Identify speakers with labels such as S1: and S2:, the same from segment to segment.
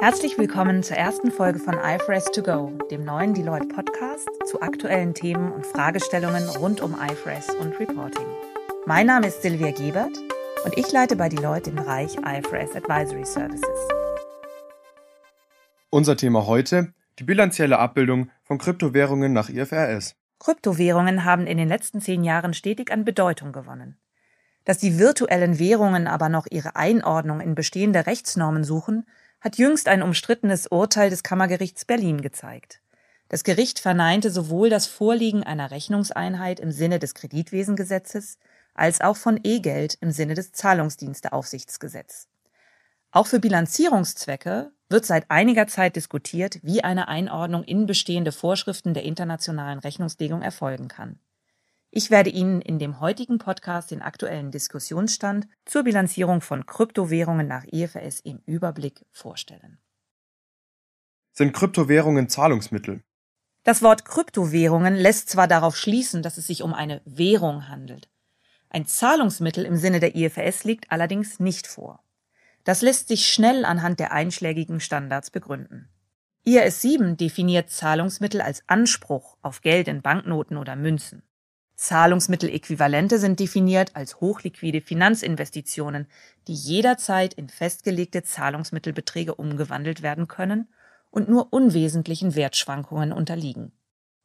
S1: Herzlich willkommen zur ersten Folge von IFRS to go, dem neuen Deloitte Podcast zu aktuellen Themen und Fragestellungen rund um IFRS und Reporting. Mein Name ist Silvia Gebert und ich leite bei Deloitte den Bereich IFRS Advisory Services.
S2: Unser Thema heute die bilanzielle Abbildung von Kryptowährungen nach IFRS.
S1: Kryptowährungen haben in den letzten zehn Jahren stetig an Bedeutung gewonnen. Dass die virtuellen Währungen aber noch ihre Einordnung in bestehende Rechtsnormen suchen, hat jüngst ein umstrittenes Urteil des Kammergerichts Berlin gezeigt. Das Gericht verneinte sowohl das Vorliegen einer Rechnungseinheit im Sinne des Kreditwesengesetzes als auch von E-Geld im Sinne des Zahlungsdiensteaufsichtsgesetzes. Auch für Bilanzierungszwecke wird seit einiger Zeit diskutiert, wie eine Einordnung in bestehende Vorschriften der internationalen Rechnungslegung erfolgen kann. Ich werde Ihnen in dem heutigen Podcast den aktuellen Diskussionsstand zur Bilanzierung von Kryptowährungen nach IFRS im Überblick vorstellen.
S2: Sind Kryptowährungen Zahlungsmittel?
S1: Das Wort Kryptowährungen lässt zwar darauf schließen, dass es sich um eine Währung handelt. Ein Zahlungsmittel im Sinne der IFRS liegt allerdings nicht vor. Das lässt sich schnell anhand der einschlägigen Standards begründen. IRS 7 definiert Zahlungsmittel als Anspruch auf Geld in Banknoten oder Münzen. Zahlungsmitteläquivalente sind definiert als hochliquide Finanzinvestitionen, die jederzeit in festgelegte Zahlungsmittelbeträge umgewandelt werden können und nur unwesentlichen Wertschwankungen unterliegen.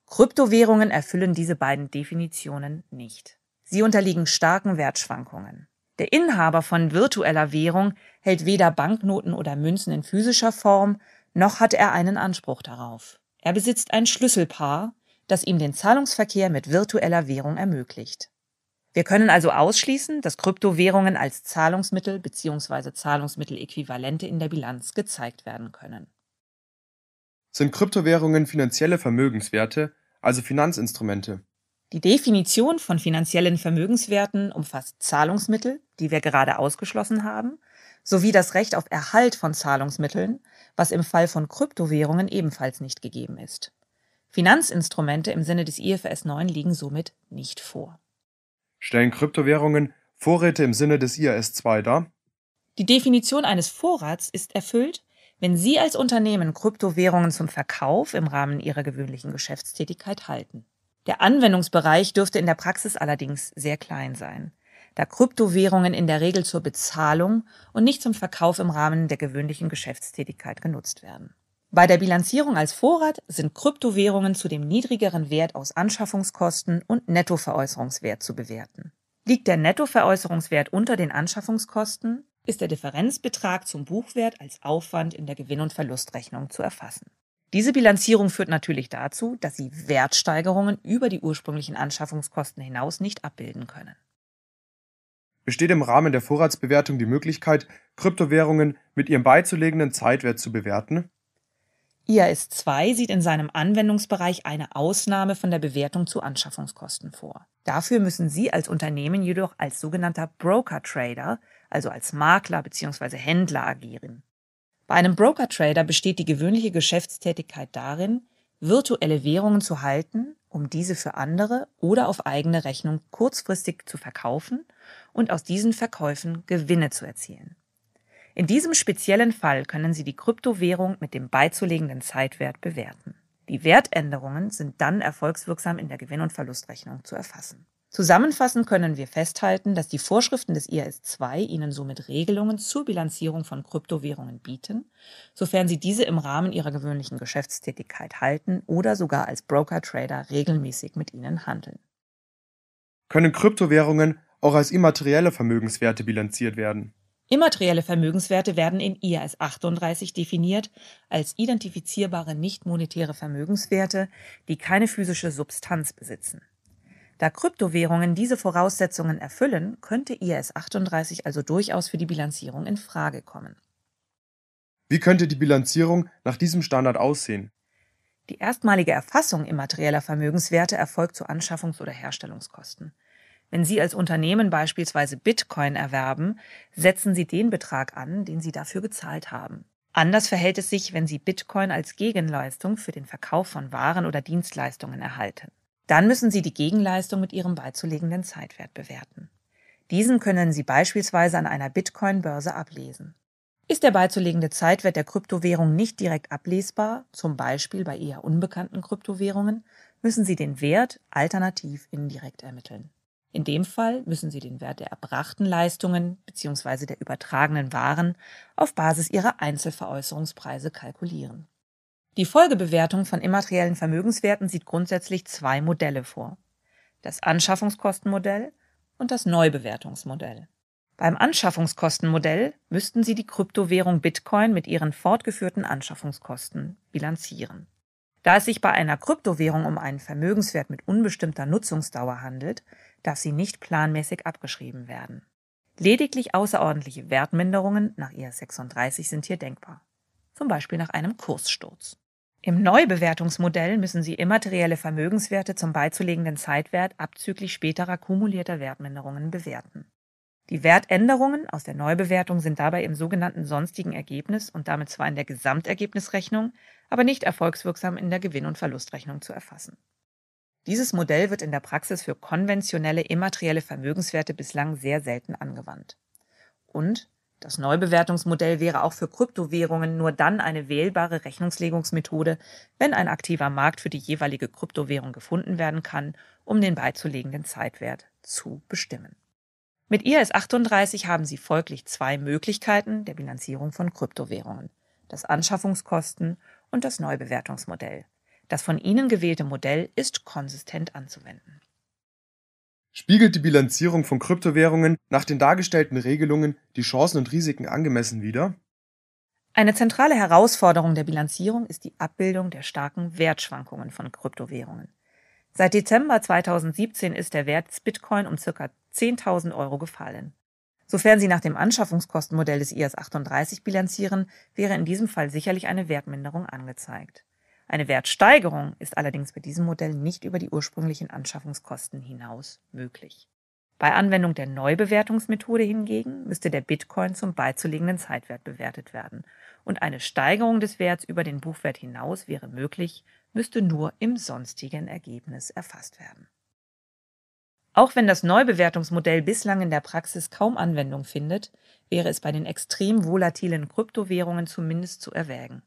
S1: Kryptowährungen erfüllen diese beiden Definitionen nicht. Sie unterliegen starken Wertschwankungen. Der Inhaber von virtueller Währung hält weder Banknoten oder Münzen in physischer Form, noch hat er einen Anspruch darauf. Er besitzt ein Schlüsselpaar, das ihm den Zahlungsverkehr mit virtueller Währung ermöglicht. Wir können also ausschließen, dass Kryptowährungen als Zahlungsmittel bzw. Zahlungsmitteläquivalente in der Bilanz gezeigt werden können.
S2: Sind Kryptowährungen finanzielle Vermögenswerte, also Finanzinstrumente?
S1: Die Definition von finanziellen Vermögenswerten umfasst Zahlungsmittel, die wir gerade ausgeschlossen haben, sowie das Recht auf Erhalt von Zahlungsmitteln, was im Fall von Kryptowährungen ebenfalls nicht gegeben ist. Finanzinstrumente im Sinne des IFRS 9 liegen somit nicht vor.
S2: Stellen Kryptowährungen Vorräte im Sinne des IAS 2 dar?
S1: Die Definition eines Vorrats ist erfüllt, wenn Sie als Unternehmen Kryptowährungen zum Verkauf im Rahmen Ihrer gewöhnlichen Geschäftstätigkeit halten. Der Anwendungsbereich dürfte in der Praxis allerdings sehr klein sein, da Kryptowährungen in der Regel zur Bezahlung und nicht zum Verkauf im Rahmen der gewöhnlichen Geschäftstätigkeit genutzt werden. Bei der Bilanzierung als Vorrat sind Kryptowährungen zu dem niedrigeren Wert aus Anschaffungskosten und Nettoveräußerungswert zu bewerten. Liegt der Nettoveräußerungswert unter den Anschaffungskosten, ist der Differenzbetrag zum Buchwert als Aufwand in der Gewinn- und Verlustrechnung zu erfassen. Diese Bilanzierung führt natürlich dazu, dass Sie Wertsteigerungen über die ursprünglichen Anschaffungskosten hinaus nicht abbilden können.
S2: Besteht im Rahmen der Vorratsbewertung die Möglichkeit, Kryptowährungen mit ihrem beizulegenden Zeitwert zu bewerten?
S1: IAS 2 sieht in seinem Anwendungsbereich eine Ausnahme von der Bewertung zu Anschaffungskosten vor. Dafür müssen Sie als Unternehmen jedoch als sogenannter Broker-Trader, also als Makler bzw. Händler agieren. Bei einem Broker-Trader besteht die gewöhnliche Geschäftstätigkeit darin, virtuelle Währungen zu halten, um diese für andere oder auf eigene Rechnung kurzfristig zu verkaufen und aus diesen Verkäufen Gewinne zu erzielen. In diesem speziellen Fall können Sie die Kryptowährung mit dem beizulegenden Zeitwert bewerten. Die Wertänderungen sind dann erfolgswirksam in der Gewinn- und Verlustrechnung zu erfassen. Zusammenfassend können wir festhalten, dass die Vorschriften des IAS 2 Ihnen somit Regelungen zur Bilanzierung von Kryptowährungen bieten, sofern Sie diese im Rahmen Ihrer gewöhnlichen Geschäftstätigkeit halten oder sogar als Broker-Trader regelmäßig mit ihnen handeln.
S2: Können Kryptowährungen auch als immaterielle Vermögenswerte bilanziert werden?
S1: Immaterielle Vermögenswerte werden in IAS 38 definiert als identifizierbare nicht-monetäre Vermögenswerte, die keine physische Substanz besitzen. Da Kryptowährungen diese Voraussetzungen erfüllen, könnte IAS 38 also durchaus für die Bilanzierung in Frage kommen.
S2: Wie könnte die Bilanzierung nach diesem Standard aussehen?
S1: Die erstmalige Erfassung immaterieller Vermögenswerte erfolgt zu Anschaffungs- oder Herstellungskosten. Wenn Sie als Unternehmen beispielsweise Bitcoin erwerben, setzen Sie den Betrag an, den Sie dafür gezahlt haben. Anders verhält es sich, wenn Sie Bitcoin als Gegenleistung für den Verkauf von Waren oder Dienstleistungen erhalten. Dann müssen Sie die Gegenleistung mit Ihrem beizulegenden Zeitwert bewerten. Diesen können Sie beispielsweise an einer Bitcoin-Börse ablesen. Ist der beizulegende Zeitwert der Kryptowährung nicht direkt ablesbar, zum Beispiel bei eher unbekannten Kryptowährungen, müssen Sie den Wert alternativ indirekt ermitteln. In dem Fall müssen Sie den Wert der erbrachten Leistungen bzw. der übertragenen Waren auf Basis ihrer Einzelveräußerungspreise kalkulieren. Die Folgebewertung von immateriellen Vermögenswerten sieht grundsätzlich zwei Modelle vor. Das Anschaffungskostenmodell und das Neubewertungsmodell. Beim Anschaffungskostenmodell müssten Sie die Kryptowährung Bitcoin mit ihren fortgeführten Anschaffungskosten bilanzieren. Da es sich bei einer Kryptowährung um einen Vermögenswert mit unbestimmter Nutzungsdauer handelt, darf sie nicht planmäßig abgeschrieben werden. Lediglich außerordentliche Wertminderungen nach IAS 36 sind hier denkbar, zum Beispiel nach einem Kurssturz. Im Neubewertungsmodell müssen Sie immaterielle Vermögenswerte zum beizulegenden Zeitwert abzüglich späterer kumulierter Wertminderungen bewerten. Die Wertänderungen aus der Neubewertung sind dabei im sogenannten sonstigen Ergebnis und damit zwar in der Gesamtergebnisrechnung, aber nicht erfolgswirksam in der Gewinn- und Verlustrechnung zu erfassen. Dieses Modell wird in der Praxis für konventionelle immaterielle Vermögenswerte bislang sehr selten angewandt. Und das Neubewertungsmodell wäre auch für Kryptowährungen nur dann eine wählbare Rechnungslegungsmethode, wenn ein aktiver Markt für die jeweilige Kryptowährung gefunden werden kann, um den beizulegenden Zeitwert zu bestimmen. Mit IAS 38 haben Sie folglich zwei Möglichkeiten der Bilanzierung von Kryptowährungen. Das Anschaffungskosten und das Neubewertungsmodell. Das von Ihnen gewählte Modell ist konsistent anzuwenden.
S2: Spiegelt die Bilanzierung von Kryptowährungen nach den dargestellten Regelungen die Chancen und Risiken angemessen wider?
S1: Eine zentrale Herausforderung der Bilanzierung ist die Abbildung der starken Wertschwankungen von Kryptowährungen. Seit Dezember 2017 ist der Wert des Bitcoin um ca. 10.000 Euro gefallen. Sofern Sie nach dem Anschaffungskostenmodell des IAS 38 bilanzieren, wäre in diesem Fall sicherlich eine Wertminderung angezeigt. Eine Wertsteigerung ist allerdings bei diesem Modell nicht über die ursprünglichen Anschaffungskosten hinaus möglich. Bei Anwendung der Neubewertungsmethode hingegen müsste der Bitcoin zum beizulegenden Zeitwert bewertet werden und eine Steigerung des Werts über den Buchwert hinaus wäre möglich, müsste nur im sonstigen Ergebnis erfasst werden. Auch wenn das Neubewertungsmodell bislang in der Praxis kaum Anwendung findet, wäre es bei den extrem volatilen Kryptowährungen zumindest zu erwägen.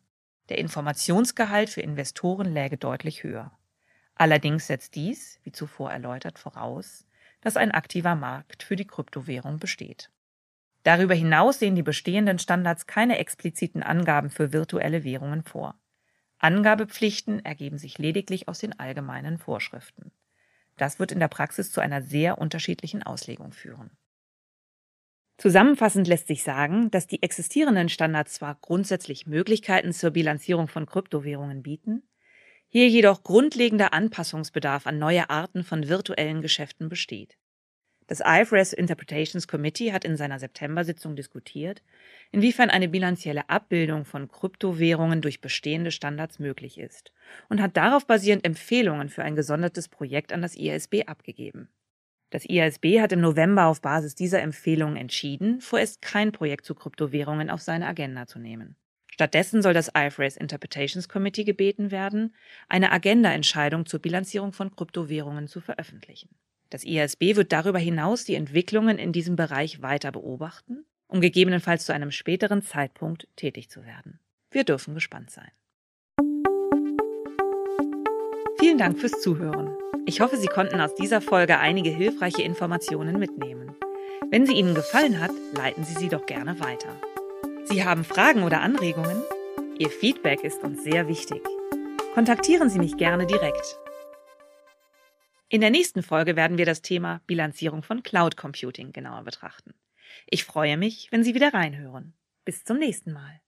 S1: Der Informationsgehalt für Investoren läge deutlich höher. Allerdings setzt dies, wie zuvor erläutert, voraus, dass ein aktiver Markt für die Kryptowährung besteht. Darüber hinaus sehen die bestehenden Standards keine expliziten Angaben für virtuelle Währungen vor. Angabepflichten ergeben sich lediglich aus den allgemeinen Vorschriften. Das wird in der Praxis zu einer sehr unterschiedlichen Auslegung führen. Zusammenfassend lässt sich sagen, dass die existierenden Standards zwar grundsätzlich Möglichkeiten zur Bilanzierung von Kryptowährungen bieten, hier jedoch grundlegender Anpassungsbedarf an neue Arten von virtuellen Geschäften besteht. Das IFRS Interpretations Committee hat in seiner September-Sitzung diskutiert, inwiefern eine bilanzielle Abbildung von Kryptowährungen durch bestehende Standards möglich ist und hat darauf basierend Empfehlungen für ein gesondertes Projekt an das IASB abgegeben. Das IASB hat im November auf Basis dieser Empfehlungen entschieden, vorerst kein Projekt zu Kryptowährungen auf seine Agenda zu nehmen. Stattdessen soll das IFRS Interpretations Committee gebeten werden, eine Agenda-Entscheidung zur Bilanzierung von Kryptowährungen zu veröffentlichen. Das IASB wird darüber hinaus die Entwicklungen in diesem Bereich weiter beobachten, um gegebenenfalls zu einem späteren Zeitpunkt tätig zu werden. Wir dürfen gespannt sein. Vielen Dank fürs Zuhören. Ich hoffe, Sie konnten aus dieser Folge einige hilfreiche Informationen mitnehmen. Wenn sie Ihnen gefallen hat, leiten Sie sie doch gerne weiter. Sie haben Fragen oder Anregungen? Ihr Feedback ist uns sehr wichtig. Kontaktieren Sie mich gerne direkt. In der nächsten Folge werden wir das Thema Bilanzierung von Cloud Computing genauer betrachten. Ich freue mich, wenn Sie wieder reinhören. Bis zum nächsten Mal.